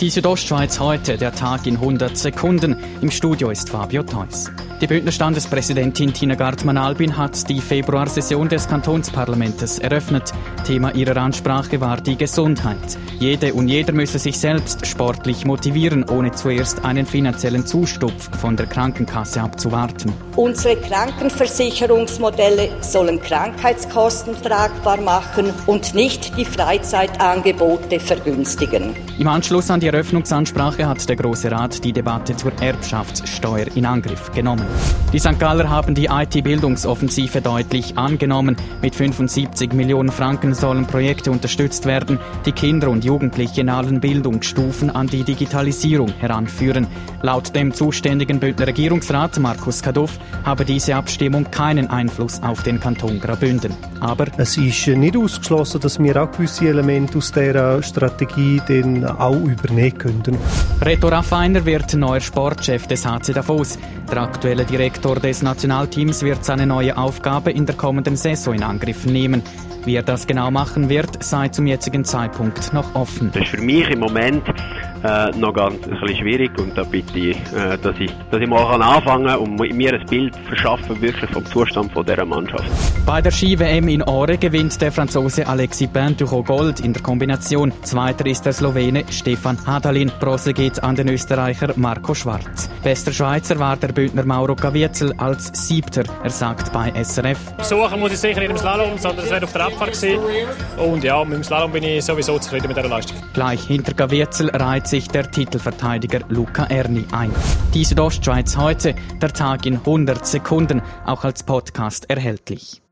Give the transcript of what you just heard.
Die Südostschweiz heute, der Tag in 100 Sekunden. Im Studio ist Fabio Theus. Die Bündner Standespräsidentin Tina Gartmann-Albin hat die Februarsession des Kantonsparlamentes eröffnet. Thema ihrer Ansprache war die Gesundheit. Jede und jeder müsse sich selbst sportlich motivieren, ohne zuerst einen finanziellen Zustupf von der Krankenkasse abzuwarten. Unsere Krankenversicherungsmodelle sollen Krankheitskosten tragbar machen und nicht die Freizeitangebote vergünstigen. Im Anschluss an die Eröffnungsansprache hat der Große Rat die Debatte zur Erbschaftssteuer in Angriff genommen. Die St. Galler haben die IT-Bildungsoffensive deutlich angenommen. Mit 75 Millionen Franken sollen Projekte unterstützt werden, die Kinder und Jugendliche in allen Bildungsstufen an die Digitalisierung heranführen. Laut dem zuständigen Bündner Regierungsrat Markus Kaduff habe diese Abstimmung keinen Einfluss auf den Kanton Graubünden. Aber es ist nicht ausgeschlossen, dass wir auch gewisse Elemente aus dieser Strategie dann auch übernehmen könnten. Reto Raffiner wird neuer Sportchef des HC Davos. Der aktuelle Direktor des Nationalteams wird seine neue Aufgabe in der kommenden Saison in Angriff nehmen. Wie er das genau machen wird, sei zum jetzigen Zeitpunkt noch offen. Das ist für mich im Moment äh, noch ganz ein bisschen schwierig und da bitte ich, äh, dass ich, dass ich mal anfangen kann und mir ein Bild verschaffen wirklich vom Zustand von dieser Mannschaft. Bei der Ski-WM in Ore gewinnt der Franzose Alexis Pintucho Gold in der Kombination. Zweiter ist der Slowene Stefan Hadalin. Bronze geht an den Österreicher Marco Schwarz. Bester Schweizer war der Bündner Mauro Gavierzel als Siebter. Er sagt bei SRF. Suchen muss ich sicher nicht im Slalom, sondern es wird auf der Abfahrt gewesen. Und ja, mit dem Slalom bin ich sowieso zufrieden mit dieser Leistung. Gleich hinter Gavierzel reiht sich der Titelverteidiger Luca Erni ein. Die Südostschweiz heute, der Tag in 100 Sekunden, auch als Podcast erhältlich.